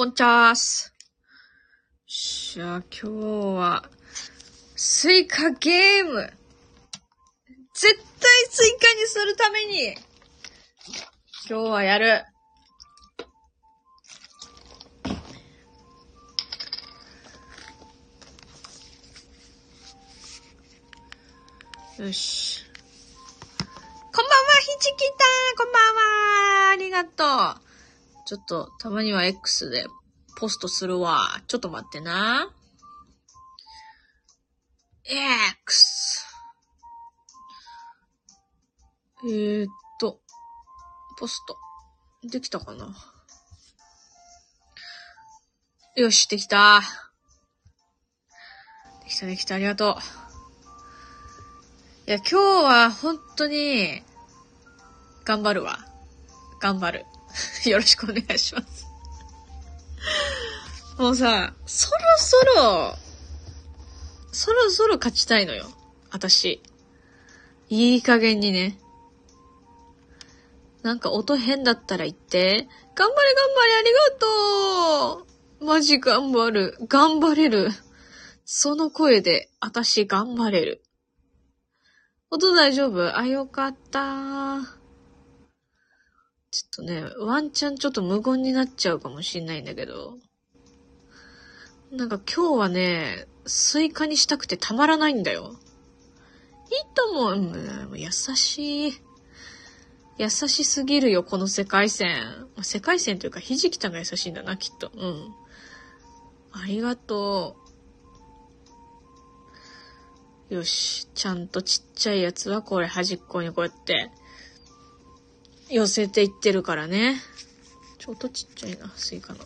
こんちゃーす。しゃ、今日は、スイカゲーム。絶対スイカにするために、今日はやる。よし。こんばんは、ひじきたこんばんはありがとう。ちょっと、たまには X でポストするわ。ちょっと待ってな。X。えー、っと、ポスト。できたかな？よし、できた。できた、できた、ありがとう。いや、今日は本当に、頑張るわ。頑張る。よろしくお願いします。もうさ、そろそろ、そろそろ勝ちたいのよ。私。いい加減にね。なんか音変だったら言って。頑張れ頑張れありがとうマジ頑張る。頑張れる。その声で、私頑張れる。音大丈夫？あ、よかったちょっとね、ワンチャンちょっと無言になっちゃうかもしんないんだけど。なんか今日はね、スイカにしたくてたまらないんだよ。いいと思う。う優しい。優しすぎるよ、この世界線。世界線というか、ひじきたんが優しいんだな、きっと。うん。ありがとう。よし。ちゃんとちっちゃいやつはこれ端っこにこうやって、寄せていってるからね。ちょっとちっちゃいな、スイカの。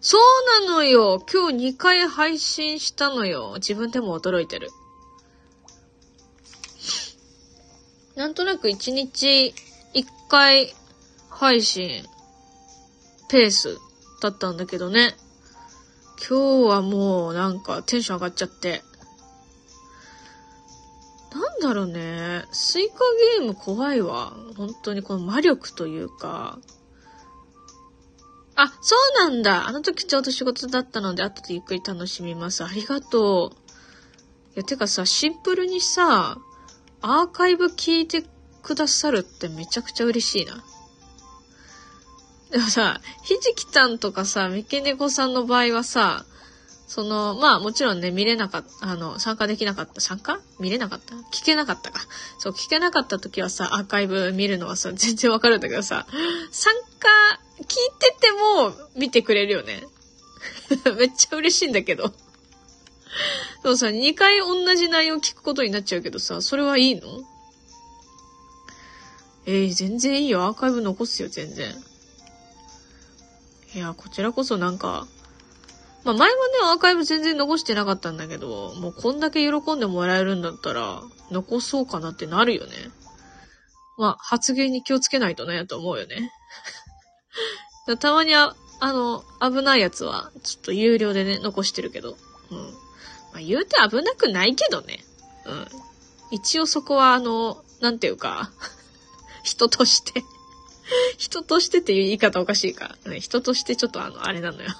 そうなのよ今日2回配信したのよ自分でも驚いてる。なんとなく1日1回配信ペースだったんだけどね。今日はもうなんかテンション上がっちゃって。なんだろうね。スイカゲーム怖いわ。本当にこの魔力というか。あ、そうなんだ。あの時ちょうど仕事だったので、後でゆっくり楽しみます。ありがとう。いや、てかさ、シンプルにさ、アーカイブ聞いてくださるってめちゃくちゃ嬉しいな。でもさ、ひじきたんとかさ、みけねこさんの場合はさ、その、まあもちろんね、見れなかった、あの、参加できなかった、参加？見れなかった？聞けなかったか。そう、聞けなかった時はさ、アーカイブ見るのはさ、全然わかるんだけどさ、参加、聞いてても見てくれるよね。めっちゃ嬉しいんだけど。でもさ、2回同じ内容聞くことになっちゃうけどさ、それはいいの？えー、全然いいよ。アーカイブ残すよ、全然。いや、こちらこそなんか、まあ前はね、アーカイブ全然残してなかったんだけど、もうこんだけ喜んでもらえるんだったら、残そうかなってなるよね。まあ、発言に気をつけないとね、と思うよね。たまにあ、あの、危ないやつは、ちょっと有料でね、残してるけど。うん。まあ、言うて危なくないけどね。うん。一応そこは、あの、なんていうか、人として人としてっていう言い方おかしいか。ね、人としてちょっとあの、あれなのよ。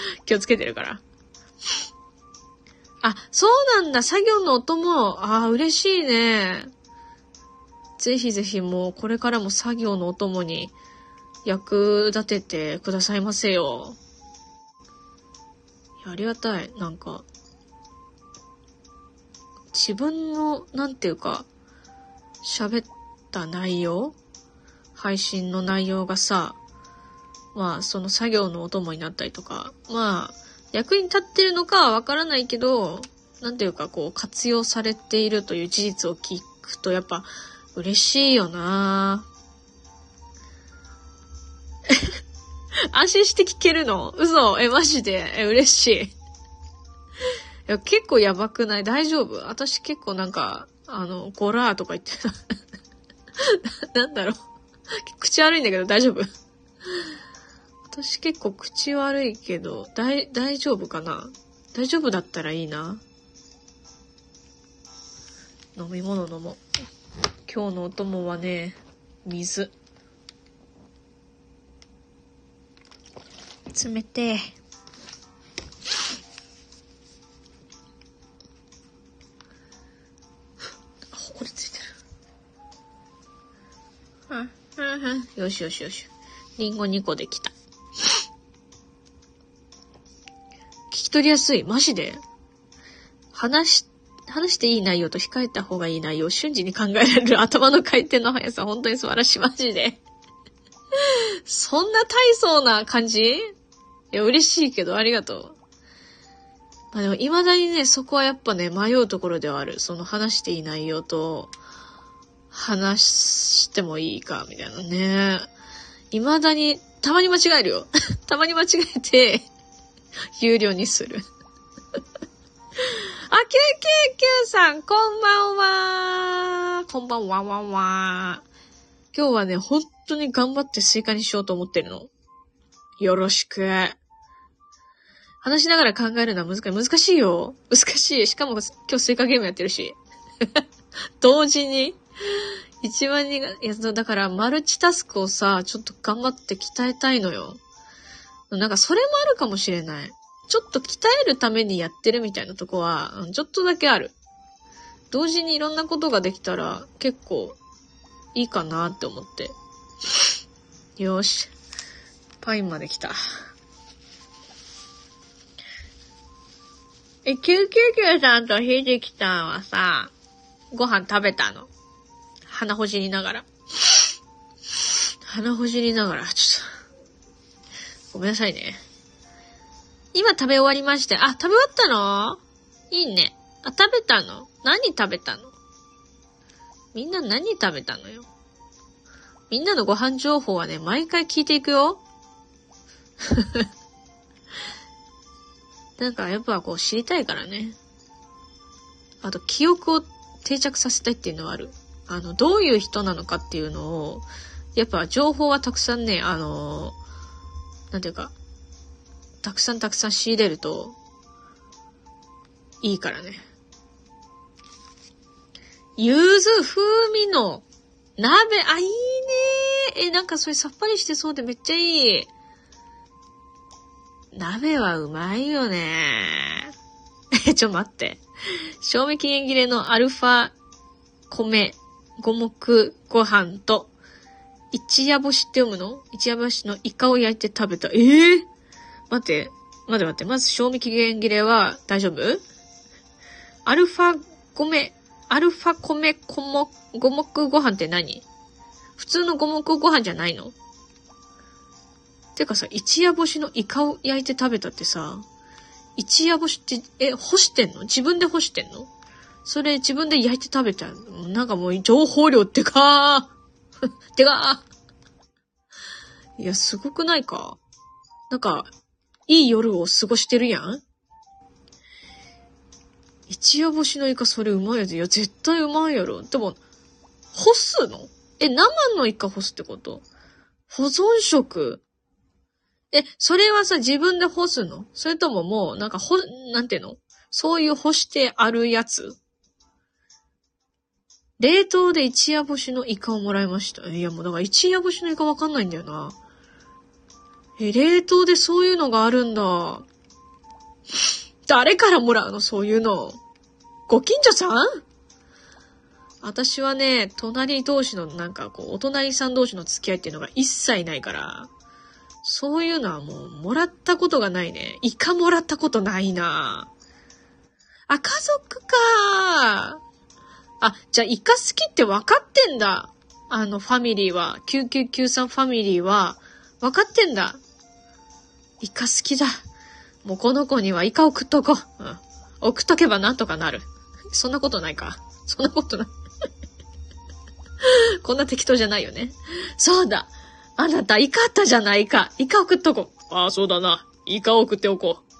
気をつけてるから。あ、そうなんだ。作業の音も、ああ、嬉しいね。ぜひぜひもう、これからも作業のお供に役立ててくださいませよ。ありがたい。なんか、自分の、なんていうか、喋った内容配信の内容がさ、まあ、その作業のお供になったりとか、まあ、役に立ってるのかはわからないけど、なんていうか、こう、活用されているという事実を聞くと、やっぱ、嬉しいよな。安心して聞けるの？嘘。え、マジで？え、嬉しい。いや、結構やばくない？大丈夫？私結構なんか、あの、ゴラーとか言って な、なんだろう。口悪いんだけど大丈夫。私結構口悪いけど、大、大丈夫かな？大丈夫だったらいいな。飲み物飲もう。今日のお供はね、水。冷てえ。あ、ほこりついてる。うん、うん、うん。よしよしよし。リンゴ2個できた。取りやすい。マジで？話し、話していい内容と控えた方がいい内容瞬時に考えられる頭の回転の速さ、本当に素晴らしい。マジで。そんな大層な感じ？いや、嬉しいけど、ありがとう。まあでも、未だにね、そこはやっぱね、迷うところではある。その話していい内容と、話してもいいか、みたいなね。未だに、たまに間違えるよ。たまに間違えて、有料にする。あ、999さん、こんばんはこんばんはわんわ今日はね、本当に頑張ってスイカにしようと思ってるの。よろしく。話しながら考えるのは難しい。難しいよ。難しい。しかも今日スイカゲームやってるし。同時に。一番にが、いや、だからマルチタスクをさ、ちょっと頑張って鍛えたいのよ。なんかそれもあるかもしれない。ちょっと鍛えるためにやってるみたいなとこは、ちょっとだけある。同時にいろんなことができたら結構いいかなって思って。よし。パインまで来た。え、999さんとひじきさんはさ、ご飯食べたの？鼻ほじりながら。鼻ほじりながら、ちょっと。ごめんなさいね。今食べ終わりまして。あ、食べ終わったの？いいね。あ、食べたの？何食べたの？みんな何食べたのよ？みんなのご飯情報はね、毎回聞いていくよ。なんかやっぱこう知りたいからね。あと記憶を定着させたいっていうのはある。あの、どういう人なのかっていうのを、やっぱ情報はたくさんね、あの、なんていうか、たくさんたくさん仕入れると、いいからね。柚子風味の鍋、あ、いいねえ、なんかそれさっぱりしてそうでめっちゃいい。鍋はうまいよね。え、ちょ待って。賞味期限切れのアルファ米、五目ご飯と、一夜干しって読むの？一夜干しのイカを焼いて食べた。ええー、待って、待って待って。まず賞味期限切れは大丈夫？アルファ米、アルファ米五目、五目ご飯って何？普通の五目ご飯じゃないの？てかさ、一夜干しのイカを焼いて食べたってさ、一夜干しって、え、干してんの？自分で干してんの？それ自分で焼いて食べたなんかもう情報量ってかー。てか。いや、すごくないか？なんか、いい夜を過ごしてるやん？一夜干しのイカそれうまいやつ？いや、絶対うまいやろ。でも、干すの？え、生のイカ干すってこと？保存食？え、それはさ、自分で干すの？それとももう、なんか、ほ、なんていうの？そういう干してあるやつ？冷凍で一夜干しのイカをもらいました。いや、もうだから一夜干しのイカわかんないんだよな。え、冷凍でそういうのがあるんだ。誰からもらうの？そういうの。ご近所さん？私はね、隣同士のなんかこう、お隣さん同士の付き合いっていうのが一切ないから、そういうのはもう、もらったことがないね。イカもらったことないなあ、家族かあ、じゃあイカ好きって分かってんだ。あのファミリーは、9993ファミリーは、分かってんだ。イカ好きだ。もうこの子にはイカ送っとこう。うん。送っとけばなんとかなる。そんなことないか。そんなことない。こんな適当じゃないよね。そうだ。あなた、イカあったじゃないか。イカ送っとこう。ああ、そうだな。イカ送っておこう。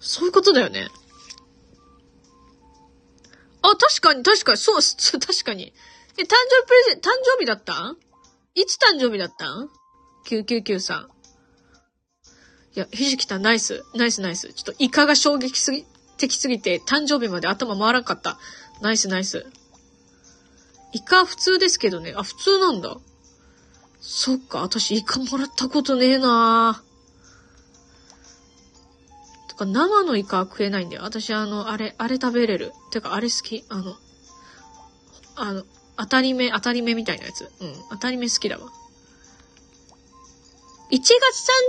そういうことだよね。あ、確かに、確かに、そう、確かに。え、誕生日プレゼン、誕生日だったん？いつ誕生日だったん ?999 さん。いや、ひじきたナイス、ナイスナイス。ちょっとイカが衝撃すぎ、的すぎて、誕生日まで頭回らんかった。ナイスナイス。イカ普通ですけどね。あ、普通なんだ。そっか、私イカもらったことねえなぁとか生のイカ食えないんだよ。私あの、あれ、あれ食べれる。てかあれ好き。あの、あの、当たり目、当たり目みたいなやつ。うん、当たり目好きだわ。1月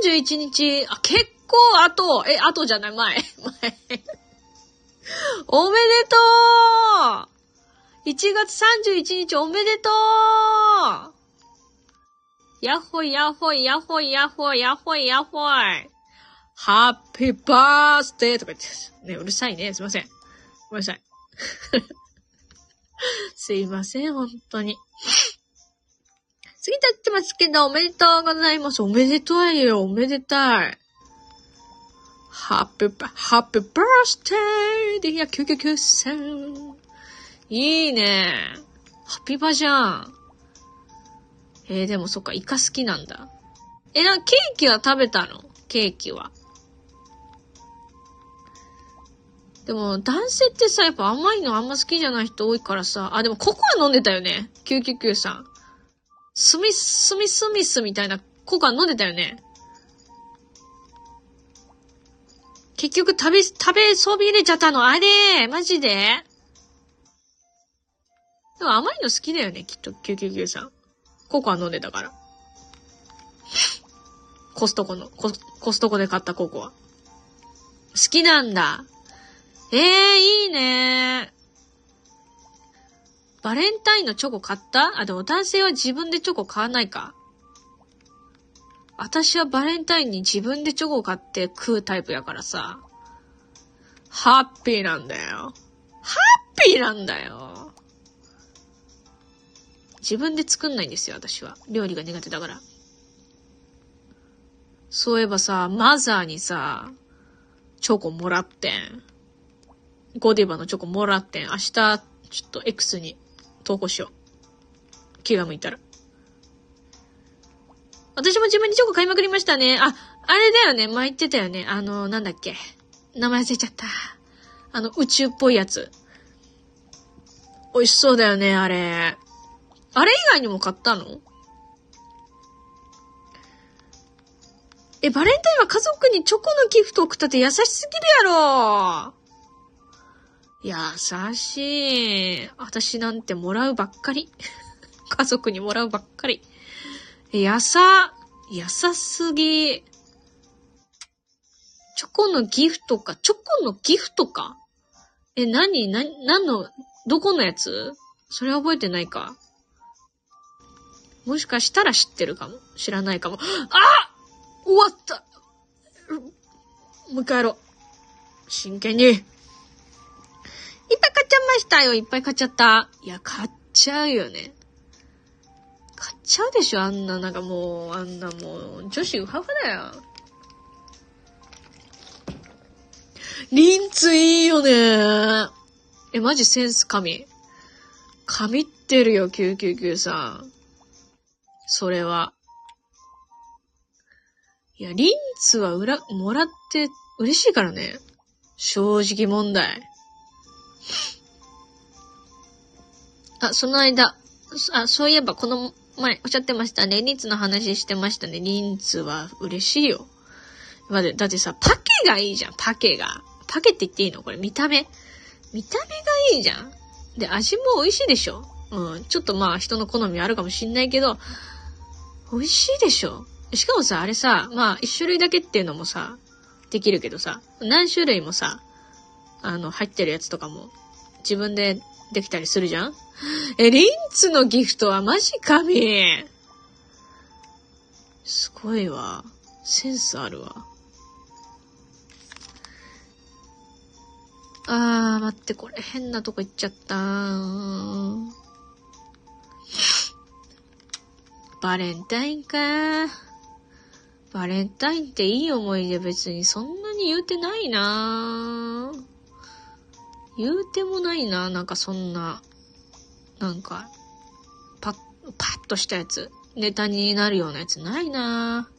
31日、あ、結構後、え、後じゃない、前。前。おめでとう !1 月31日おめでとうやっほいやっほいやっほいやっほいやっほいやっほい。ハッピーバースデーとか言って、ね、うるさいね。すいません。ごめんなさい。すいません、本当に。次立ってますけど、おめでとうございます。おめでといよ、おめでたい。ハッピー、ハッピーバースデーで、いや、999さん。いいね。ハッピーバーじゃん。えー、でもそっか、イカ好きなんだ。え、なんか、ケーキは食べたの？ケーキは。でも、男性ってさ、やっぱ甘いのあんま好きじゃない人多いからさ、あ、でもココア飲んでたよね。999さん。スミス、スミスミスみたいなココア飲んでたよね。結局食べ、食べそびれちゃったのあれマジででも甘いの好きだよね、きっと、999さん。ココア飲んでたから。コストコの、ココストコで買ったココア。好きなんだ。ええー、いいねバレンタインのチョコ買った？あ、でも男性は自分でチョコ買わないか。私はバレンタインに自分でチョコを買って食うタイプやからさ。ハッピーなんだよ。ハッピーなんだよ。自分で作んないんですよ、私は。料理が苦手だから。そういえばさ、マザーにさ、チョコもらってん。ゴディバのチョコもらってん。明日、ちょっと X に投稿しよう。気が向いたら。私も自分にチョコ買いまくりましたね。あ、あれだよね。前言ってたよね。あの、なんだっけ。名前忘れちゃった。あの、宇宙っぽいやつ。美味しそうだよね、あれ。あれ以外にも買ったの？え、バレンタインは家族にチョコのギフト送ったって優しすぎるやろ優しい。私なんてもらうばっかり。家族にもらうばっかり。やさ、優すぎ。チョコのギフトか、チョコのギフトか？え、何な、何の、どこのやつ？それ覚えてないか。もしかしたら知ってるかも。知らないかも。あ終わったもう一回やろう。真剣に。いっぱい買っちゃいましたよ。いっぱい買っちゃった。いや、買っちゃうよね。買っちゃうでしょあんな、なんかもう、あんなもう、女子ウハウハだよ。リンツいいよねえ、マジセンス神。神ってるよ、999さん。それは。いや、リンツは裏、もらって嬉しいからね。正直問題。あ、その間、あ、そういえばこの前おっしゃってましたね。リンツの話してましたね。リンツは嬉しいよ。だってだってさ、パケがいいじゃん、パケが。パケって言っていいのこれ見た目。見た目がいいじゃん。で、味も美味しいでしょうん。ちょっとまあ人の好みあるかもしんないけど、美味しいでしょしかもさ、あれさ、まあ、一種類だけっていうのもさ、できるけどさ、何種類もさ、あの、入ってるやつとかも、自分でできたりするじゃん？え、リンツのギフトはマジ神すごいわ。センスあるわ。あー、待って、これ変なとこ行っちゃった。バレンタインか。バレンタインっていい思い出別にそんなに言うてないな言うてもないななんかそんな、なんか、パッ、パッとしたやつ。ネタになるようなやつないな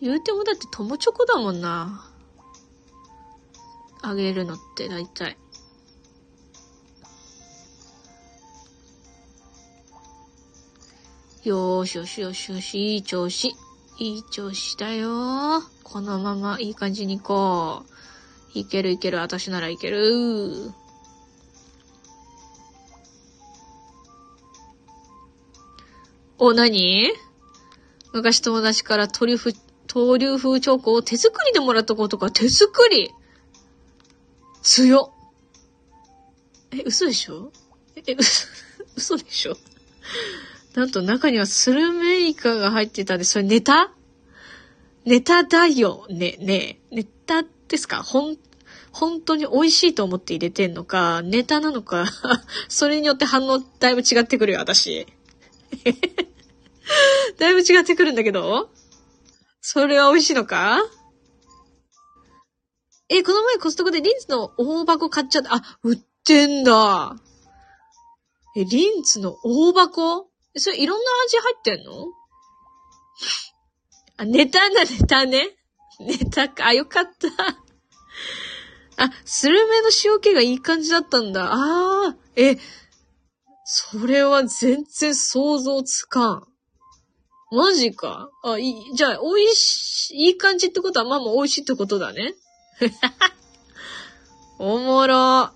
言うてもだって友チョコだもんな。あげるのって大体。よーしよしよしよし、いい調子。いい調子だよー。このままいい感じに行こう。いけるいける、私ならいける。お、なに昔友達からトリュフ、トリュフチョコを手作りでもらったことか、手作り強。え、嘘でしょ？え、嘘、嘘でしょ？なんと中にはスルメイカが入ってたんで、それネタ？ネタだよ。ね、ねネタですか？ほん、本当に美味しいと思って入れてんのか、ネタなのか、それによって反応だいぶ違ってくるよ、私。だいぶ違ってくるんだけどそれは美味しいのか？え、この前コストコでリンツの大箱買っちゃった。あ、売ってんだ。え、リンツの大箱？それいろんな味入ってんの？あ、ネタだ、ネタね。ネタか。あ、よかった。あ、スルメの塩気がいい感じだったんだ。ああ、え、それは全然想像つかん。マジか。あ、いい、じゃあ、美味しい、いい感じってことは、まあまあ美味しいってことだね。おもろ。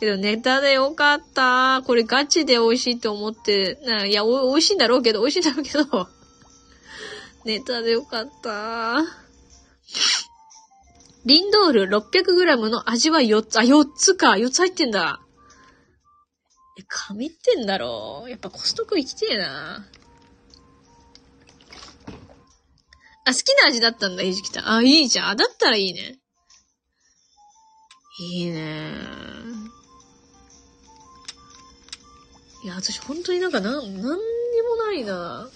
けどネタでよかった。これガチで美味しいと思って、ないや、お、美味しいんだろうけど、美味しいんだろうけど、ネタでよかった。リンドール 600g の味は4つ、あ、4つか。4つ入ってんだ。え、神ってんだろうやっぱコストコ行きてえな。あ、好きな味だったんだ、ひじきた。あ、いいじゃん。だったらいいね。いいねいや、私本当になんかなん、なんにもないな。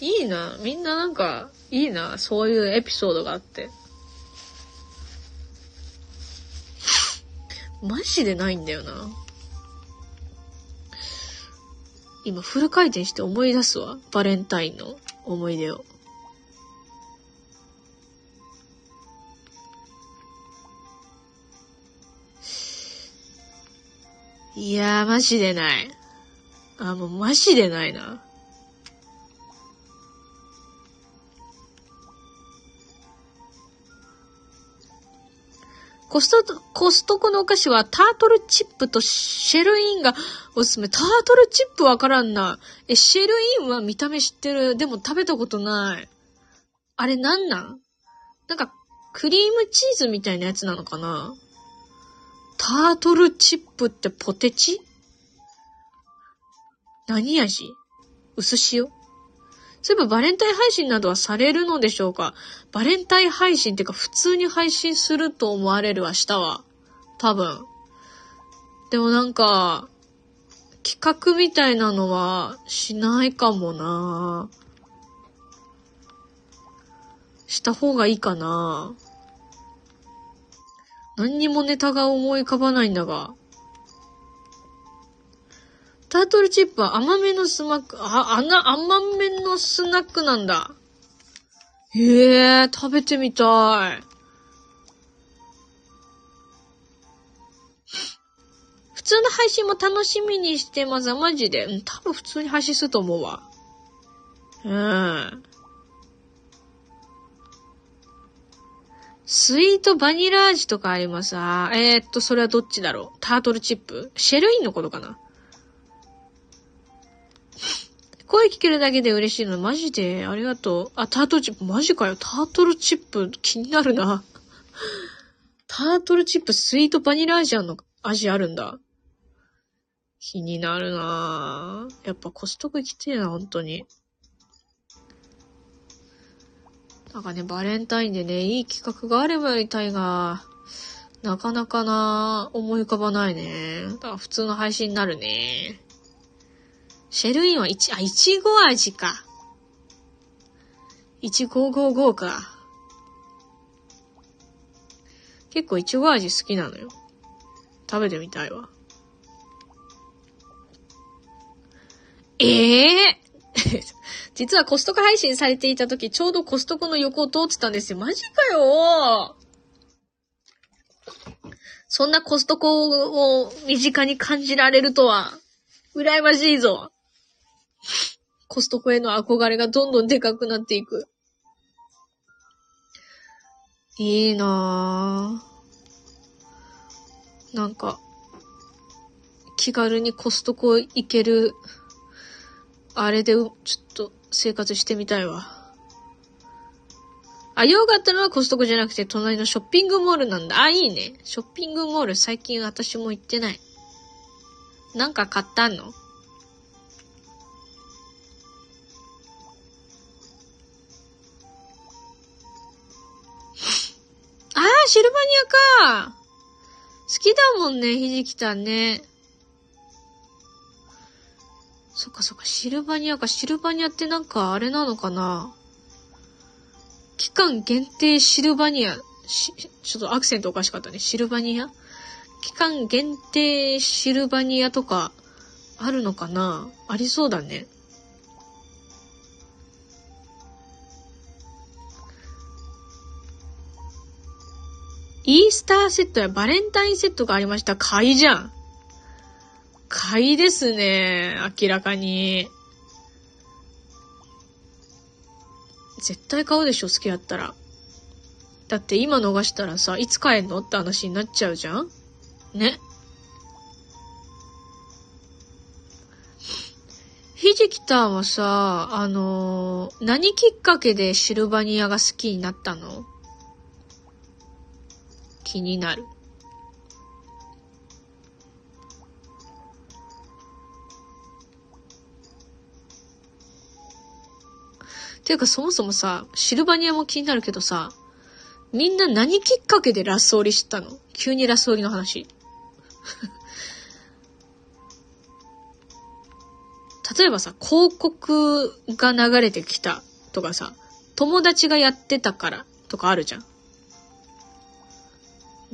いいな。みんななんか、いいな。そういうエピソードがあって。マジでないんだよな。今フル回転して思い出すわ。バレンタインの思い出を。いやー、マジでない。あ、もうマジでないな。コスト、コストコのお菓子はタートルチップとシェルインがおすすめ。タートルチップわからんな。え、シェルインは見た目知ってる。でも食べたことない。あれなんなん？なんか、クリームチーズみたいなやつなのかな？タートルチップってポテチ？何味？薄塩？そういえばバレンタイン配信などはされるのでしょうか？バレンタイン配信っていうか普通に配信すると思われる明日は。多分。でもなんか、企画みたいなのはしないかもなした方がいいかな何にもネタが思い浮かばないんだが。タートルチップは甘めのスナック、あ、あな、甘めのスナックなんだ。へえ、食べてみたい。普通の配信も楽しみにしてます。マジで。うん、多分普通に配信すると思うわ。うん。スイートバニラ味とかありますあえー、っと、それはどっちだろう？タートルチップ？シェルインのことかな？声聞けるだけで嬉しいの。マジでありがとう。あ、タートルチップ、マジかよ。タートルチップ、気になるな。タートルチップ、スイートバニラ味の味あるんだ。気になるなやっぱコストコ行きてえな、本当に。なんかね、バレンタインでね、いい企画があればやりたいが、なかなかな、思い浮かばないね。だから普通の配信になるね。シェルインはいち、あ、いちご味か。いちご55か。結構いちご味好きなのよ。食べてみたいわ。ええー？実はコストコ配信されていた時、ちょうどコストコの横を通ってたんですよ。マジかよそんなコストコを身近に感じられるとは、羨ましいぞ。コストコへの憧れがどんどんでかくなっていく。いいなぁ。なんか、気軽にコストコ行ける、あれで、ちょっと生活してみたいわ。あ、用があったのはコストコじゃなくて隣のショッピングモールなんだ。あ、いいね。ショッピングモール最近私も行ってない。なんか買ったの？か。好きだもんね、ひじきたんね。そっかそっか、シルバニアか。シルバニアってなんかあれなのかな期間限定シルバニア。し、ちょっとアクセントおかしかったね。シルバニア？期間限定シルバニアとかあるのかな？ありそうだね。イースターセットやバレンタインセットがありました。買いじゃん。買いですね。明らかに。絶対買うでしょ、好きやったら。だって今逃したらさ、いつ買えんの？って話になっちゃうじゃんね。ひじきたんはさ、あのー、何きっかけでシルバニアが好きになったの？気になる。っていうかそもそもさ、シルバニアも気になるけどさ、みんな何きっかけでラスオリ知ったの？急にラスオリの話。例えばさ、広告が流れてきたとかさ、友達がやってたからとかあるじゃん。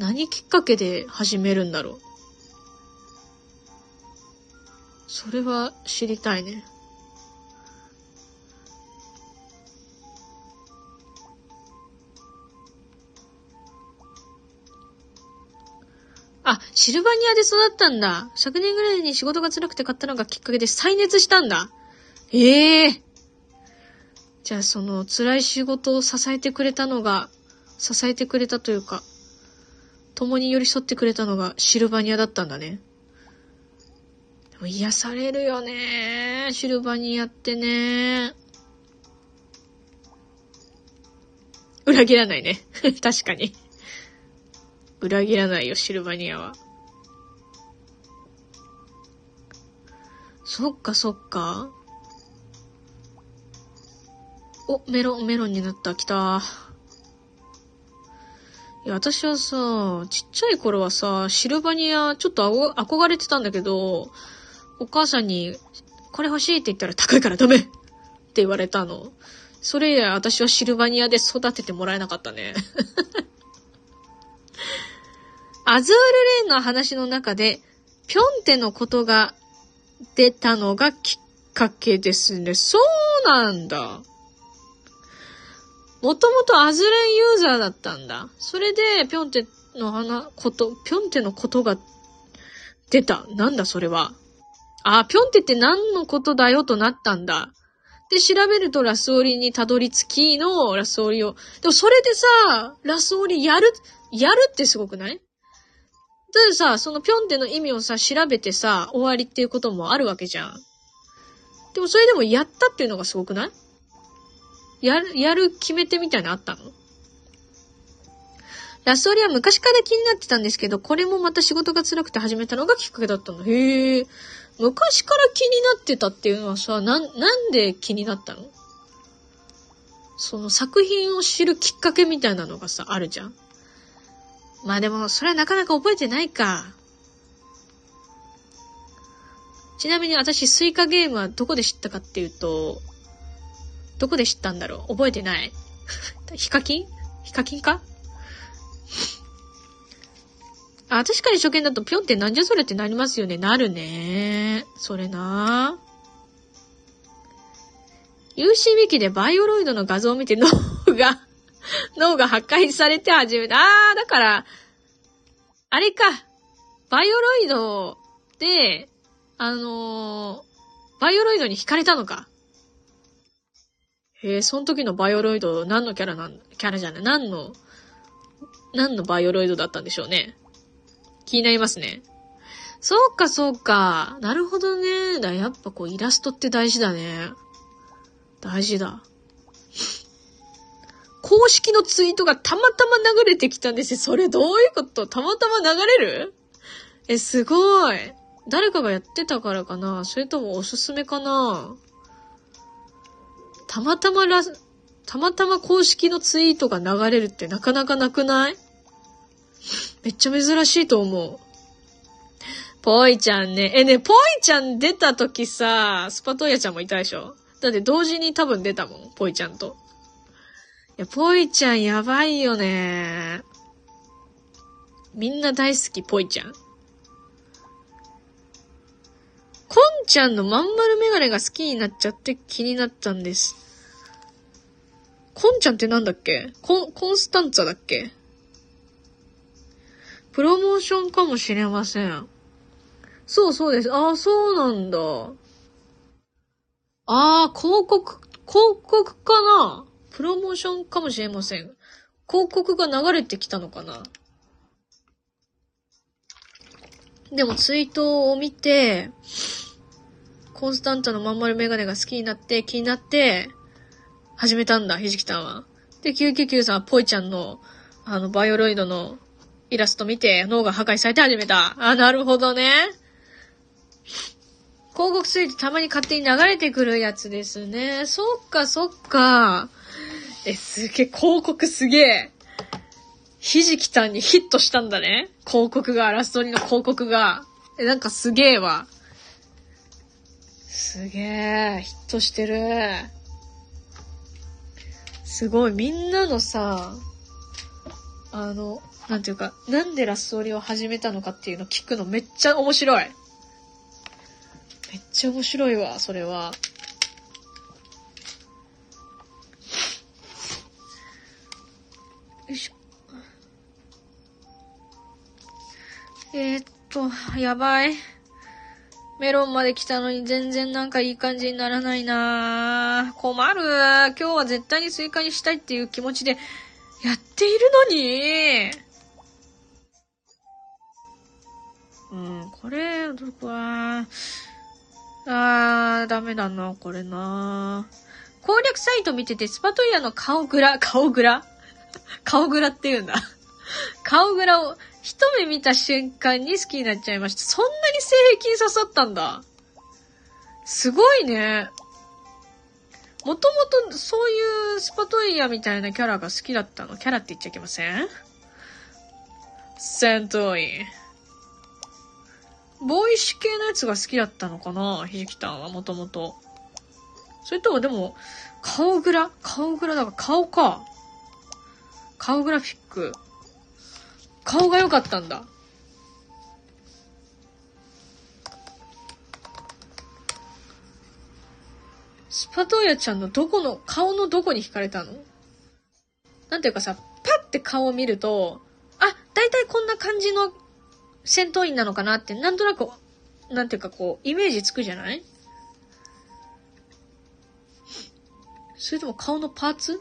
何きっかけで始めるんだろう？それは知りたいね。あ、シルバニアで育ったんだ。昨年ぐらいに仕事が辛くて買ったのがきっかけで再熱したんだ。ええー、じゃあその辛い仕事を支えてくれたのが、支えてくれたというか、共に寄り添ってくれたのがシルバニアだったんだね。でも癒されるよねシルバニアってね裏切らないね。確かに。裏切らないよ、シルバニアは。そっかそっか。お、メロン、メロンになった。来た。や、私はさ、ちっちゃい頃はさ、シルバニア、ちょっと憧れてたんだけど、お母さんに、これ欲しいって言ったら高いからダメって言われたの。それ以来私はシルバニアで育ててもらえなかったね。アズールレーンの話の中で、ぴょんてのことが出たのがきっかけですね。そうなんだ。もともとアズレンユーザーだったんだ。それで、ぴょんての花、こと、ぴょんてのことが出た。なんだそれは。あ、ぴょんてって何のことだよとなったんだ。で、調べるとラスオリにたどり着きのラスオリを。でもそれでさ、ラスオリやる、やるってすごくない？でさ、そのぴょんての意味をさ、調べてさ、終わりっていうこともあるわけじゃん。でもそれでもやったっていうのがすごくない？やる、やる決め手みたいなのあったの？ラストリは昔から気になってたんですけど、これもまた仕事が辛くて始めたのがきっかけだったの。へえ。昔から気になってたっていうのはさ、な、なんで気になったの？その作品を知るきっかけみたいなのがさ、あるじゃん。まあでも、それはなかなか覚えてないか。ちなみに私、スイカゲームはどこで知ったかっていうと、どこで知ったんだろう？覚えてないヒカキン？ヒカキンか？あ、確かに初見だとぴょんってなんじゃそれってなりますよね。なるね。それな UC ウィキでバイオロイドの画像を見て脳が脳が破壊されて始めた。あー、だから、あれか。バイオロイドで、あのー、バイオロイドに惹かれたのか。へえ、その時のバイオロイド何のキャラなん、キャラじゃない何の何のバイオロイドだったんでしょうね。気になりますね。そうか、そうか。なるほどね。だやっぱこうイラストって大事だね。大事だ。公式のツイートがたまたま流れてきたんですよ。それどういうこと？たまたま流れる？え、すごい。誰かがやってたからかなそれともおすすめかな？たまたまら、たまたま公式のツイートが流れるってなかなかなくない？めっちゃ珍しいと思う。ぽいちゃんね。えね、ぽいちゃん出た時さ、スパトイヤちゃんもいたでしょ？だって同時に多分出たもん、ぽいちゃんと。いや、ぽいちゃんやばいよね。みんな大好き、ぽいちゃん。こんちゃんのまん丸メガネが好きになっちゃって気になったんです。こんちゃんってなんだっけ？コン、コンスタンツァだっけ？プロモーションかもしれません。そうそうです。ああ、そうなんだ。ああ、広告、広告かな？プロモーションかもしれません。広告が流れてきたのかな？でもツイートを見て、コンスタンタのまん丸メガネが好きになって、気になって、始めたんだ、ひじきたんは。で、999さんはポイちゃんの、あの、バイオロイドのイラスト見て、脳が破壊されて始めた。あ、なるほどね。広告ツイートたまに勝手に流れてくるやつですね。そっか、そっか。え、すげえ、広告すげえ。ひじきたんにヒットしたんだね。広告が、ラストリの広告が。え、なんかすげえわ。すげえ、ヒットしてる。すごい、みんなのさ、あの、なんていうか、なんでラストリを始めたのかっていうの聞くのめっちゃ面白い。めっちゃ面白いわ、それは。やばい。メロンまで来たのに全然なんかいい感じにならないな困る。今日は絶対にスイカにしたいっていう気持ちでやっているのに。うん、これ、どこは、あー、ダメだな、これな。攻略サイト見てて、スパトイヤの顔グラ、顔グラ？顔グラって言うんだ。顔グラを一目見た瞬間に好きになっちゃいました。そんなに性癖に刺さったんだ。すごいね。もともとそういうスパトイヤみたいなキャラが好きだったの？キャラって言っちゃいけません？戦闘員。ボーイッシュ系のやつが好きだったのかな？ひじきたんはもともと。それともでも、顔グラ？顔グラだから顔か。顔グラフィック。顔が良かったんだ。スパトーヤちゃんのどこの、顔のどこに惹かれたの？なんていうかさ、パッて顔を見ると、あ、だいたいこんな感じの戦闘員なのかなって、なんとなく、なんていうかこう、イメージつくじゃない？それとも顔のパーツ？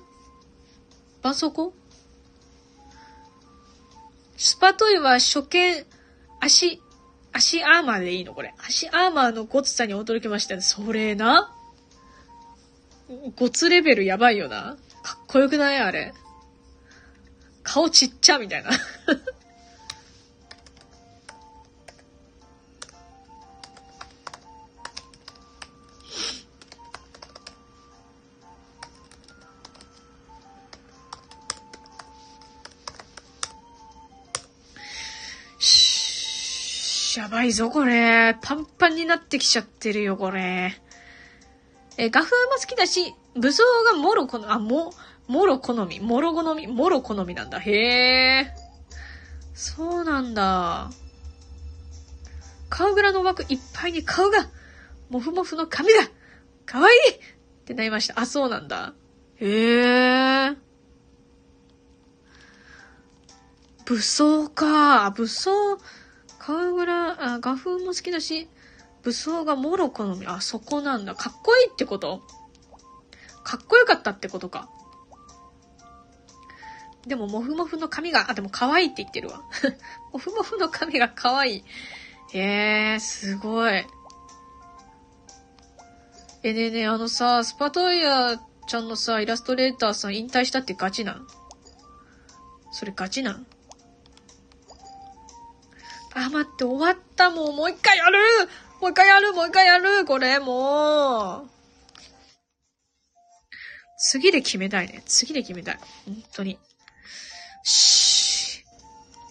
絆創膏？スパトイは初見、足、足アーマーでいいの？これ。足アーマーのゴツさに驚きました。それな？ゴツレベルやばいよな。かっこよくない？あれ。顔ちっちゃみたいな。ばいぞ、これ。パンパンになってきちゃってるよ、これ。え、画風も好きだし、武装がもろ好み、あ、も、もろ好み、もろ好み、もろ好みなんだ。へえ。そうなんだ。顔グラの枠いっぱいに顔が、もふもふの髪が、かわいいってなりました。あ、そうなんだ。へえ。武装か。武装、川倉、あ、画風も好きだし、武装がもろ好み。あ、そこなんだ。かっこいいってこと？かっこよかったってことか。でも、もふもふの髪が、あ、でも可愛いって言ってるわ。もふもふの髪が可愛い。えー、すごい。え、ねえねえ、あのさ、スパトイヤちゃんのさ、イラストレーターさん引退したってガチなん？それガチなん？あ、待って、終わったもう、もう一回やるもう一回やるもう一回やるこれ、もう。次で決めたいね。次で決めたい。本当に。し。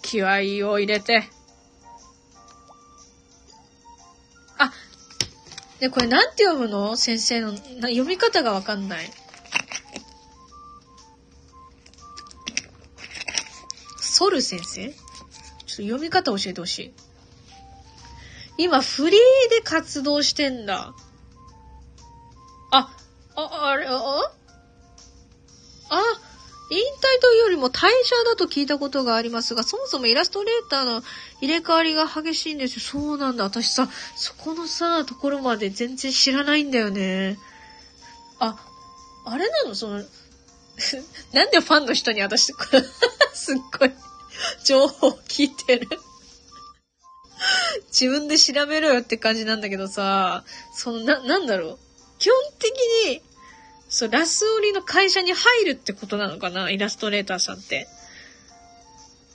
気合を入れて。あ、で、これなんて読むの？先生の、読み方がわかんない。ソル先生？読み方教えてほしい。今、フリーで活動してんだ。あ、あ、あれ、ああ、引退というよりも退社だと聞いたことがありますが、そもそもイラストレーターの入れ替わりが激しいんですよ。そうなんだ。私さ、そこのさ、ところまで全然知らないんだよね。あ、あれなの？その、なんでファンの人に私、すっごい、情報聞いてる自分で調べろよって感じなんだけどさ、その、な、なんだろう。基本的に、そう、ラス売りの会社に入るってことなのかな？イラストレーターさんって。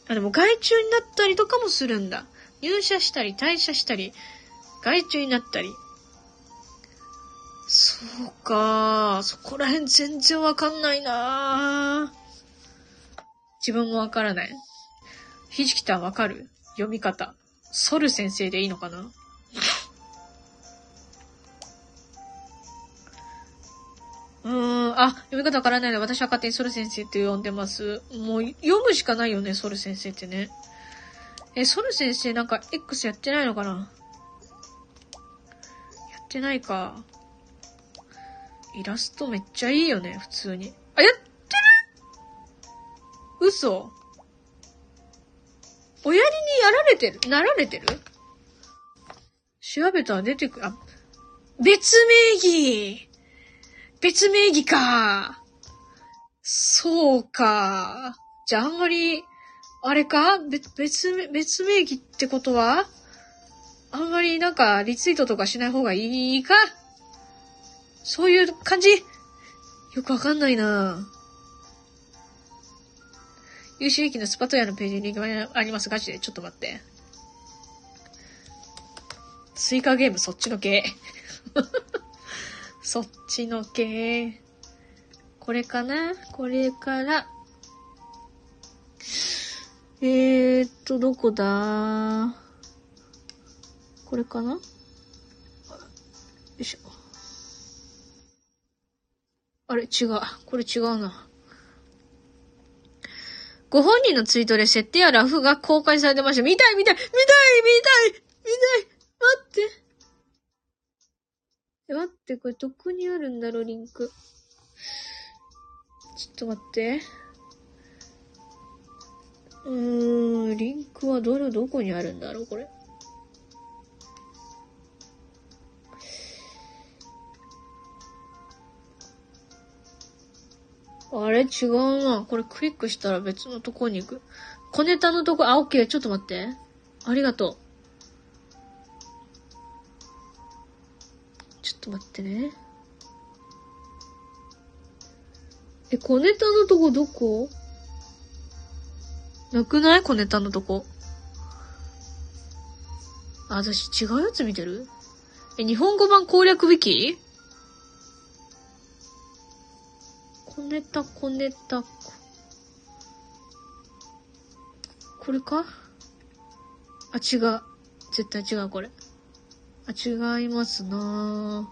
あ、でも外注になったりとかもするんだ。入社したり退社したり、外注になったり。そうかそこら辺全然わかんないな自分もわからない。ひじきたわかる？読み方。ソル先生でいいのかな？うーん、あ、読み方わからないので私は勝手にソル先生って呼んでます。もう読むしかないよね、ソル先生ってね。え、ソル先生なんか X やってないのかな？やってないか。イラストめっちゃいいよね、普通に。あ、やってる？嘘親父にやられてる？なられてる？調べたら出てくる。あ、別名義。別名義か。そうか。じゃああんまり、あれか？別、別、別名義ってことは？あんまりなんかリツイートとかしない方がいいか？そういう感じ？よくわかんないな。ぁ優秀駅のスパトヤのページにリンクがあります。ガチで。ちょっと待って。スイカゲームそっちの系。そっちの系。これかな？これから。えーっと、どこだ？これかな？よいしょ。あれ？違う。これ違うな。ご本人のツイートで設定やラフが公開されてました。見たい見たい見たい見たい見たい待ってえ、待って、これどこにあるんだろう、リンク。ちょっと待って。うーん、リンクはどれ、どこにあるんだろう、これ。あれ？違うな。これクリックしたら別のとこに行く。小ネタのとこ、あ、オッケー。ちょっと待って。ありがとう。ちょっと待ってね。え、小ネタのとこどこ？なくない？小ネタのとこ。あ、私違うやつ見てる？え、日本語版攻略ウィキ？小ネタ、小ネタ。これか？あ、違う。絶対違う、これ。あ、違いますな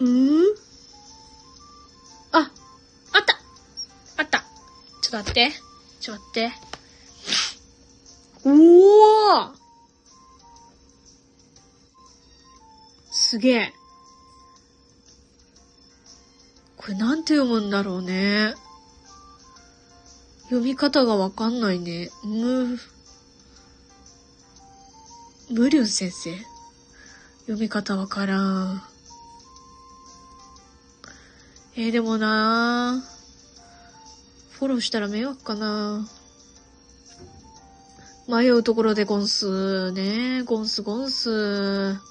うん？あ、あったあったちょっと待って。ちょっと待って。おーすげえ。これなんて読むんだろうね。読み方がわかんないね。む、無竜先生読み方わからん。えー、でもなフォローしたら迷惑かな迷うところでゴンスね。ゴンスゴンス。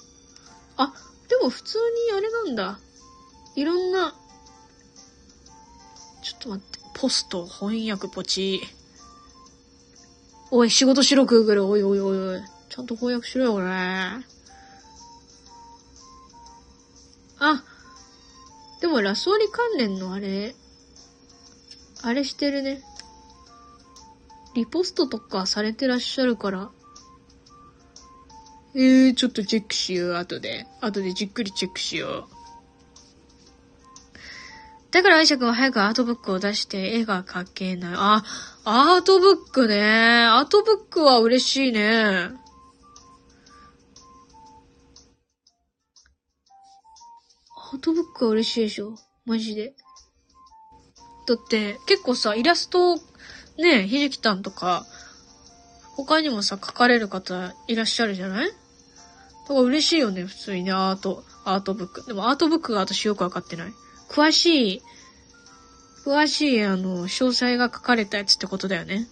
あ、でも普通にあれなんだ。いろんな、ちょっと待って。ポスト、翻訳ポチ。おい、仕事しろ、グーグル。おいおいおいおい。ちゃんと翻訳しろよ、これ。あ、でもラスオリ関連のあれ、あれしてるね。リポストとかされてらっしゃるから。えー、ちょっとチェックしよう、後で。後でじっくりチェックしよう。だから、アイシャ君は早くアートブックを出して絵が描けない。あ、アートブックね。アートブックは嬉しいね。アートブックは嬉しいでしょ？マジで。だって、結構さ、イラストね、ひじきたんとか、他にもさ、書かれる方いらっしゃるじゃない？だから嬉しいよね、普通にね、アート、アートブック。でもアートブックが私よくわかってない。詳しい、詳しい、あの、詳細が書かれたやつってことだよね。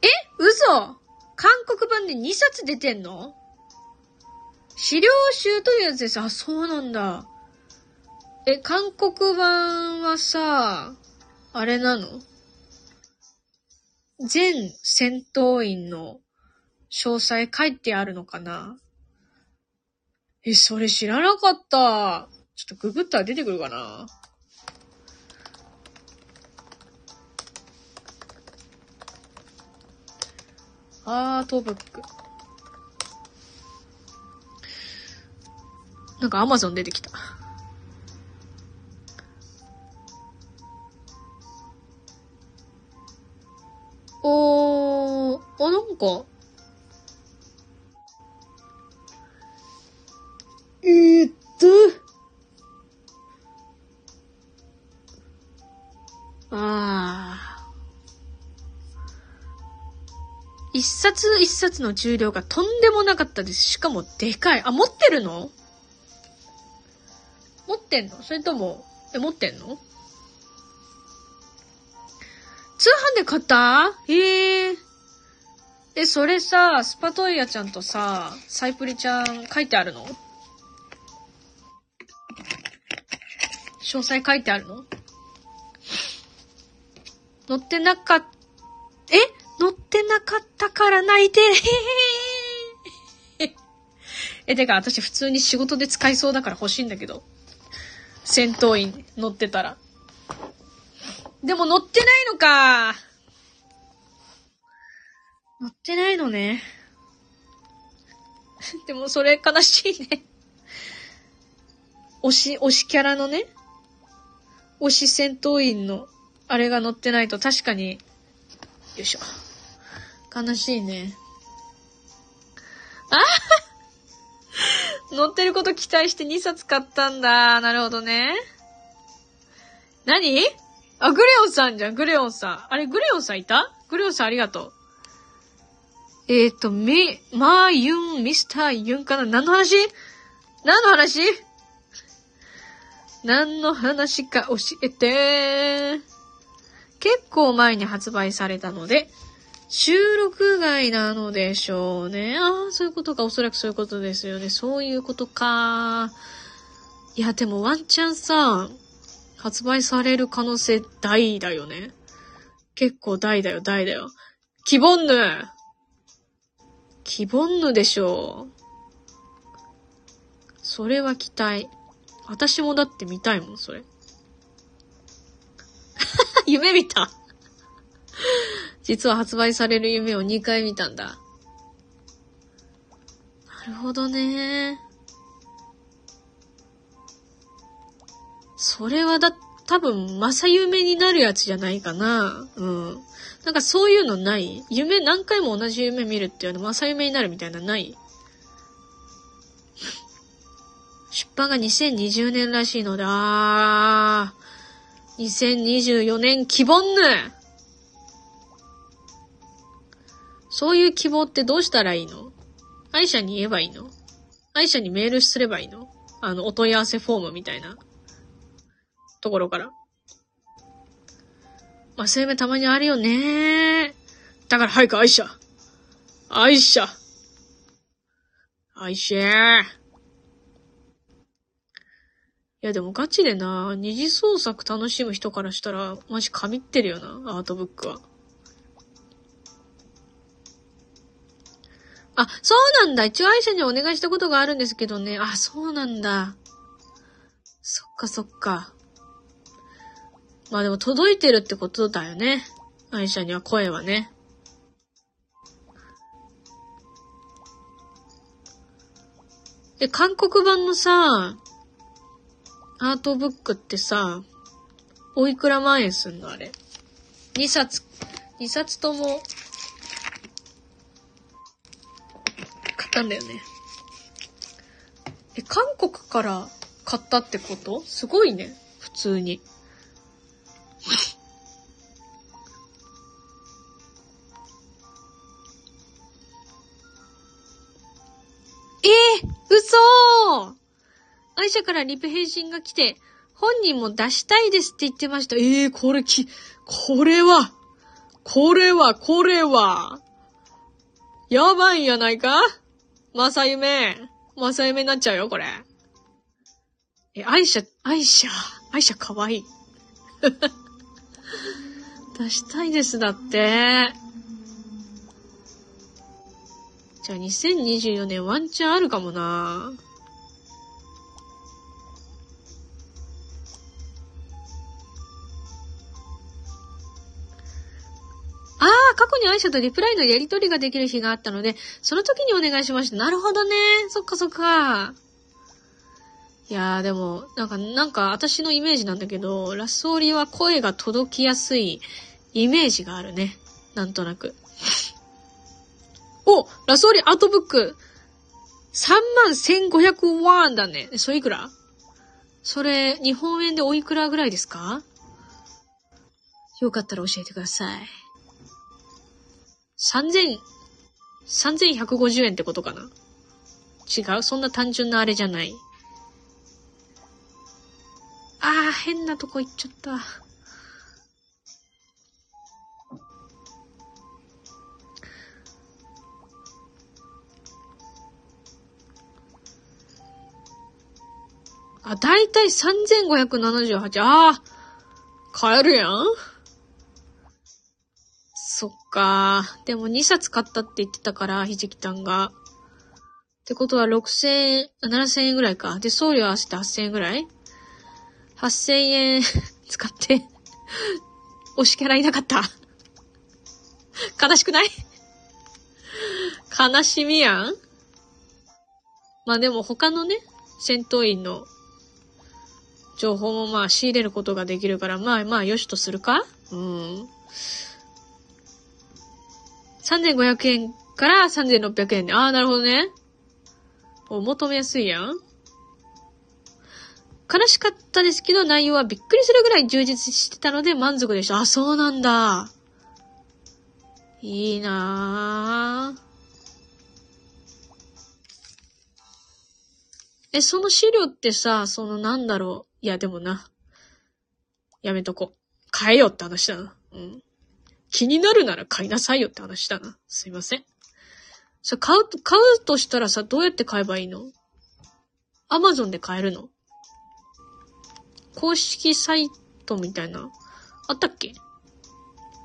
え？嘘韓国版で2冊出てんの？資料集というやつです。あ、そうなんだ。え、韓国版はさ、あれなの？全戦闘員の詳細書いてあるのかな？え、それ知らなかった。ちょっとググったら出てくるかな？アートブック。なんかアマゾン出てきた。おー、あ、なんか、えー、っと、ああ。一冊一冊の重量がとんでもなかったです。しかもでかい。あ、持ってるの？持ってんの？それとも、え、持ってんの？で買った？ええ。え、それさ、スパトイヤちゃんとさ、サイプリちゃん書いてあるの？詳細書いてあるの？載ってなかっ、え？載ってなかったから泣いて、え、てか私普通に仕事で使いそうだから欲しいんだけど。戦闘員乗ってたら。でも乗ってないのか。乗ってないのね。でもそれ悲しいね。推し、推しキャラのね、推し戦闘員のあれが乗ってないと確かに、よいしょ。悲しいね。あ 乗ってること期待して2冊買ったんだ。なるほどね。何？あ、グレオンさんじゃん、グレオンさん。あれ、グレオンさんいた？グレオンさんありがとう。えっ、ー、と、み、まーユン、ミスターユンかな？何の話？何の話？何の話か教えて。結構前に発売されたので、収録外なのでしょうね。ああ、そういうことか。おそらくそういうことですよね。そういうことか。いや、でもワンチャンさ、発売される可能性大だよね。結構大だよ、大だよ。キボンヌキボンヌでしょう。それは期待。私もだって見たいもん、それ。夢見た実は発売される夢を2回見たんだ。なるほどね。それはだ、多分、正夢になるやつじゃないかな。うん。なんかそういうのない？夢、何回も同じ夢見るっていうの、正夢になるみたいなない？出版が2020年らしいので、あー、2024年希望ぬそういう希望ってどうしたらいいの？歯医者に言えばいいの？愛車にメールすればいいの？あの、お問い合わせフォームみたいな。ところから。まあ、そういう夢たまにあるよねだから早く愛車。愛車。愛車。いやでもガチでな、二次創作楽しむ人からしたら、マジ神ってるよな、アートブックは。あ、そうなんだ。一応愛車にお願いしたことがあるんですけどね。あ、そうなんだ。そっかそっか。まあでも届いてるってことだよね。愛車には声はね。え、韓国版のさ、アートブックってさ、おいくら万円すんのあれ？2冊、2冊とも、買ったんだよね。え、韓国から買ったってこと？すごいね。普通に。愛車からリプ返信が来て、本人も出したいですって言ってました。ええー、これき、これは、これは、これは、やばいんやないか？まさゆめ。まさゆめになっちゃうよ、これ。え、愛車、愛車、愛車かわいい。出したいですだって。じゃあ2024年ワンチャンあるかもなああ、過去に愛車とリプライのやりとりができる日があったので、その時にお願いしました。なるほどね。そっかそっか。いやーでも、なんか、なんか私のイメージなんだけど、ラスオリは声が届きやすいイメージがあるね。なんとなく。おラスオリアートブック !31,500 ワンだね。それいくら？それ、日本円でおいくらぐらいですか？よかったら教えてください。3000、3150円ってことかな？違う？そんな単純なあれじゃない。あー、変なとこ行っちゃった。あ、だいたい3578。ああ、買えるやん？そっか。でも2冊買ったって言ってたから、ひじきたんが。ってことは6000円、7000円ぐらいか。で、送料合わせて8000円ぐらい ?8000 円 使って推しキャラいなかった悲しくない？悲しみやん？まあでも他のね、戦闘員の情報もまあ仕入れることができるから、まあまあよしとするか？うん。3500円から3600円で。ああ、なるほどね。お、求めやすいやん。悲しかったですけど、内容はびっくりするぐらい充実してたので満足でした。あ、そうなんだ。いいなぁ。え、その資料ってさ、そのなんだろう。いや、でもな。やめとこ。買えようって話だな。うん。気になるなら買いなさいよって話だな。すいません。さ、買う、買うとしたらさ、どうやって買えばいいの？アマゾンで買えるの？公式サイトみたいな？あったっけ？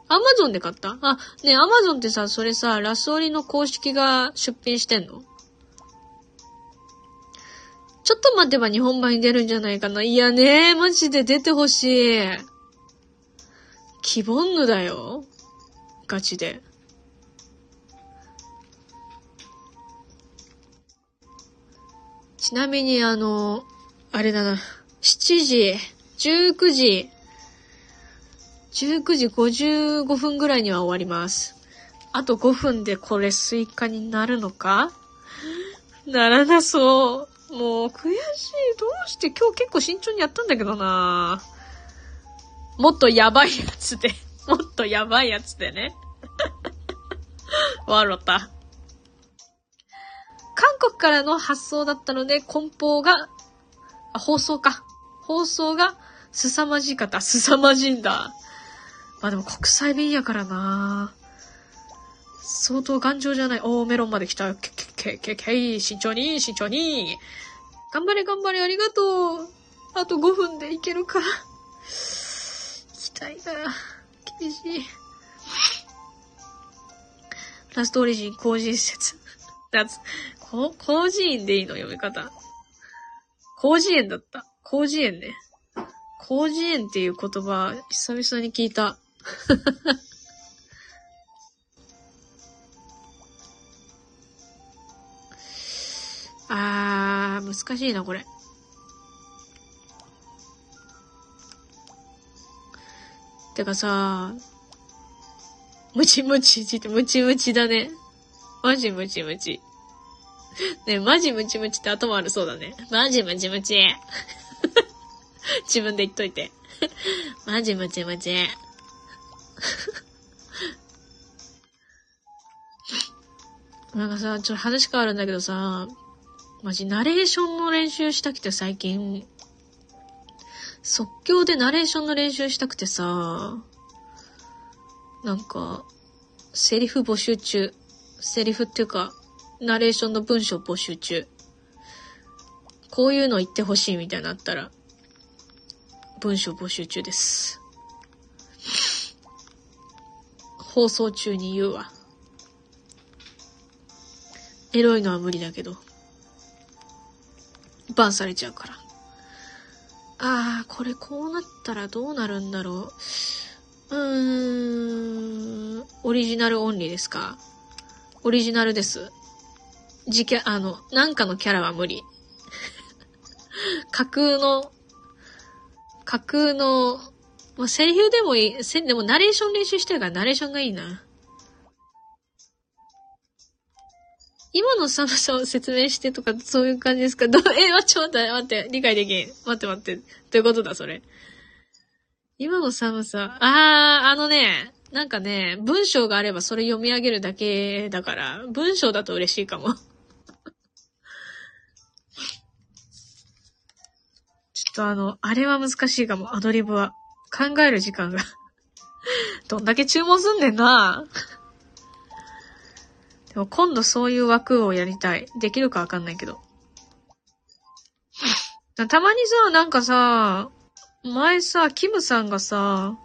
アマゾンで買った？あ、ねアマゾンってさ、それさ、ラスオリの公式が出品してんの？ちょっと待てば日本版に出るんじゃないかな。いやねマジで出てほしい。キボンヌだよ。ガチで。ちなみにあの、あれだな。7時、19時、19時55分ぐらいには終わります。あと5分でこれスイカになるのか？ならなそう。もう悔しい。どうして今日結構慎重にやったんだけどなもっとやばいやつで。もっとやばいやつでね。笑った。韓僕からの発想だったので、梱包が、あ、放送か。放送が、凄まじかった。凄まじいんだ。まあでも国際便やからな相当頑丈じゃない。おー、メロンまで来た。け、け、け、け、け、慎重に、慎重に。頑張れ、頑張れ、ありがとう。あと5分でいけるか。行きたいな厳しい。ラストオリジン、工事施設。夏、こ、工事院でいいの読み方。工事園だった。工事園ね。工事園っていう言葉、久々に聞いた。あー、難しいな、これ。てかさ、ムチムチってムチムチだね。マジムチムチ。ねマジムチムチって後もあるそうだね。マジムチムチ。自分で言っといて。マジムチムチ。なんかさ、ちょっと話変わるんだけどさ、マジナレーションの練習したくて最近、即興でナレーションの練習したくてさ、なんか、セリフ募集中。セリフっていうか、ナレーションの文章募集中。こういうの言ってほしいみたいなあったら、文章募集中です。放送中に言うわ。エロいのは無理だけど。バンされちゃうから。ああ、これこうなったらどうなるんだろう。うーん、オリジナルオンリーですか？オリジナルです。自キャ、あの、なんかのキャラは無理。架空の、架空の、まあ、セリフでもいい、せ、でもナレーション練習してるからナレーションがいいな。今の寒さを説明してとか、そういう感じですか？ど、え、待って、待って、待って、理解できん。待って待って。どういうことだ、それ？今の寒さ、あー、あのね、なんかね、文章があればそれ読み上げるだけだから、文章だと嬉しいかも。ちょっとあの、あれは難しいかも、アドリブは。考える時間が どんだけ注文すんねんな。でも今度そういう枠をやりたい。できるかわかんないけど。たまにさ、なんかさ、前さ、キムさんがさ、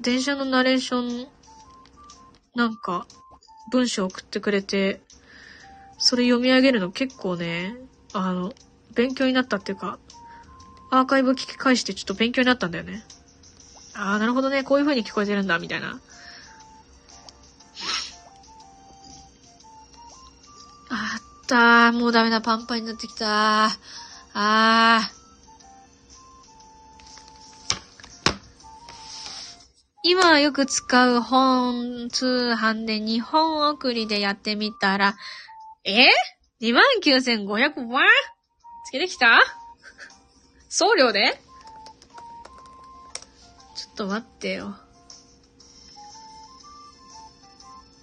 電車のナレーション、なんか、文章送ってくれて、それ読み上げるの結構ね、あの、勉強になったっていうか、アーカイブ聞き返してちょっと勉強になったんだよね。ああ、なるほどね、こういう風に聞こえてるんだ、みたいな。った。もうダメだ。パンパンになってきたー。あ。今よく使う本通販で日本送りでやってみたら、え ?29,500 万？つけてきた？送料で？ちょっと待ってよ。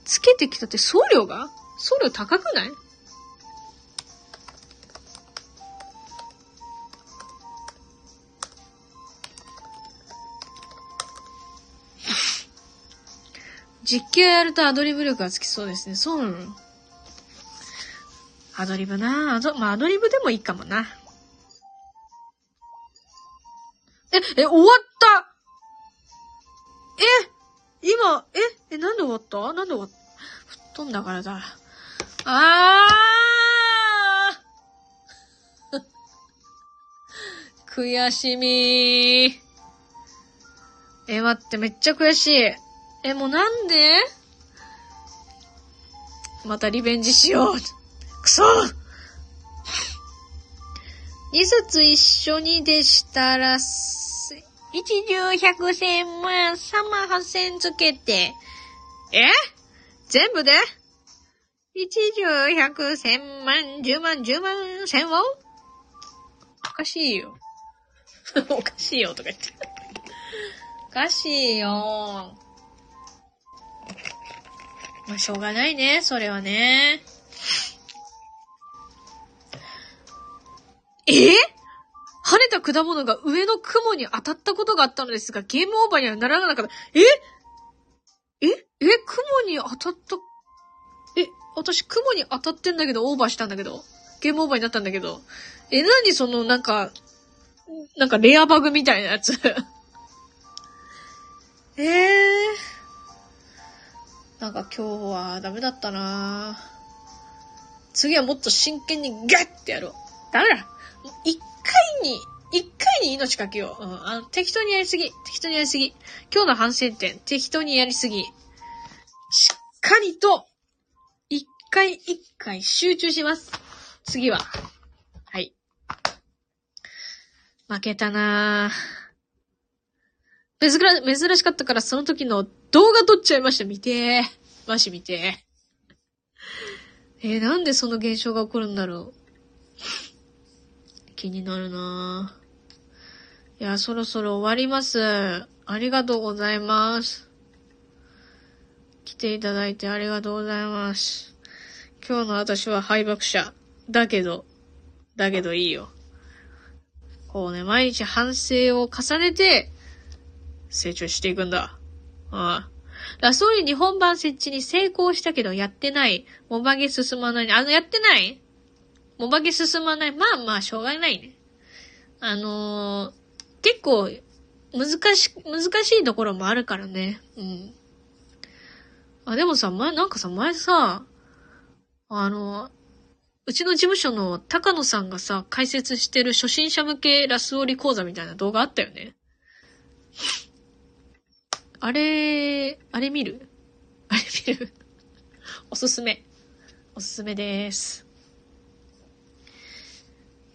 つけてきたって送料が？送料高くない？実況やるとアドリブ力がつきそうですね。そうなのアドリブなアド、まあ、アドリブでもいいかもな。え、え、終わったえ今、え、え、なんで終わった？なんで終わった？吹っ飛んだからだ。あー 悔しみー。え、待って、めっちゃ悔しい。え、もうなんで？またリベンジしよう。くそ !2 冊一緒にでしたら、一十百千万、三万八千つけて、え？全部で？一十百千万、十万、十万、千万？おかしいよ。おかしいよとか言って。おかしいよ。まあ、しょうがないね、それはね。え、晴れた果物が上の雲に当たったことがあったのですが、ゲームオーバーにはならなかった。え？え？え？雲に当たった、え、私雲に当たってんだけど、オーバーしたんだけど。ゲームオーバーになったんだけど。え、なにその、なんか、なんかレアバグみたいなやつ えぇー？なんか今日はダメだったな次はもっと真剣にガッてやろう。ダメだ一回に、一回に命かけよう。うん。あの、適当にやりすぎ。適当にやりすぎ。今日の反省点、適当にやりすぎ。しっかりと、一回一回集中します。次は。はい。負けたな珍、珍しかったからその時の動画撮っちゃいました。見てー。マジ見てー。えー、なんでその現象が起こるんだろう。気になるないや、そろそろ終わります。ありがとうございます。来ていただいてありがとうございます。今日の私は敗北者。だけど、だけどいいよ。こうね、毎日反省を重ねて、成長していくんだ。ああ。だそういう日本版設置に成功したけどやってない。もばげ進まない。あの、やってないもばげ進まない。まあまあ、しょうがないね。あのー、結構、難し、難しいところもあるからね。うん。あ、でもさ、前、なんかさ、前さ、あの、うちの事務所の高野さんがさ、解説してる初心者向けラスオリ講座みたいな動画あったよね。あれ、あれ見る？あれ見る？おすすめ。おすすめです。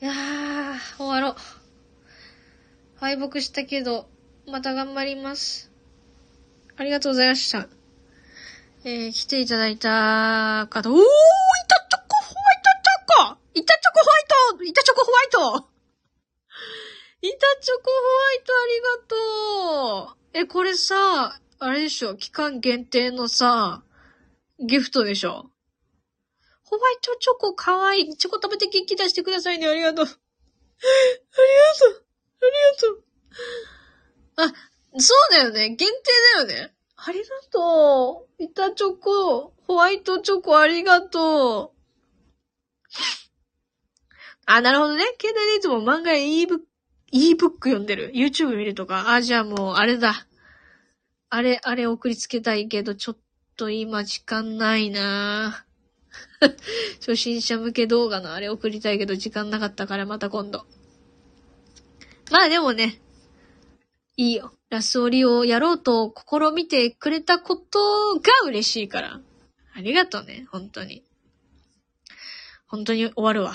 いやー、終わろう。敗北したけど、また頑張ります。ありがとうございました。えー、来ていただいた方、おー、板チョコホワイトチョコ板チョコホワイト板チョコホワイト板チョコホワイトありがとうえ、これさ、あれでしょ期間限定のさ、ギフトでしょホワイトチョコかわいい。チョコ食べて元気出してくださいね。ありがとう。ありがとう。ありがとう。あ、そうだよね。限定だよね。ありがとう。板チョコ、ホワイトチョコありがとう。あ、なるほどね。携帯でいつも漫画 e ブック、e ブック読んでる。YouTube 見るとか。あ、じゃあもう、あれだ。あれ、あれ送りつけたいけど、ちょっと今時間ないな 初心者向け動画のあれ送りたいけど時間なかったからまた今度。まあでもね、いいよ。ラスオリをやろうと試みてくれたことが嬉しいから。ありがとうね、本当に。本当に終わるわ。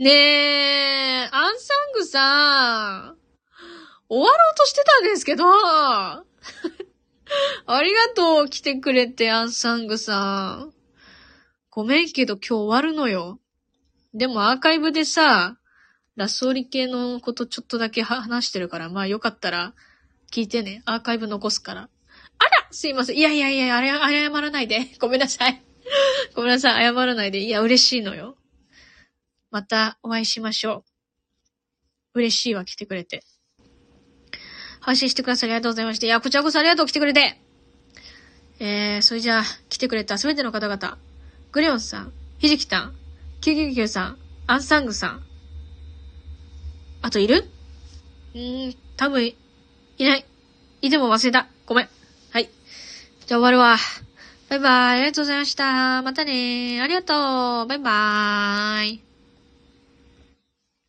ねえ、アンサングさん、終わろうとしてたんですけど、ありがとう、来てくれて、アンサングさん。ごめんけど今日終わるのよ。でもアーカイブでさ、ラスオリ系のことちょっとだけ話してるから、まあよかったら聞いてね。アーカイブ残すから。あらすいません。いやいやいや、あれ、謝らないで。ごめんなさい。ごめんなさい。謝らないで。いや、嬉しいのよ。またお会いしましょう。嬉しいわ、来てくれて。配信してくださりありがとうございました。いや、こちらこそありがとう、来てくれて。えー、それじゃあ、来てくれたすべての方々。グレオンさん、ひじきたん、999さん、アンサングさん。あといる？うーん、多分、いない。いても忘れた。ごめん。はい。じゃあ終わるわ。バイバーイ。ありがとうございました。またねー。ありがとう。バイバーイ。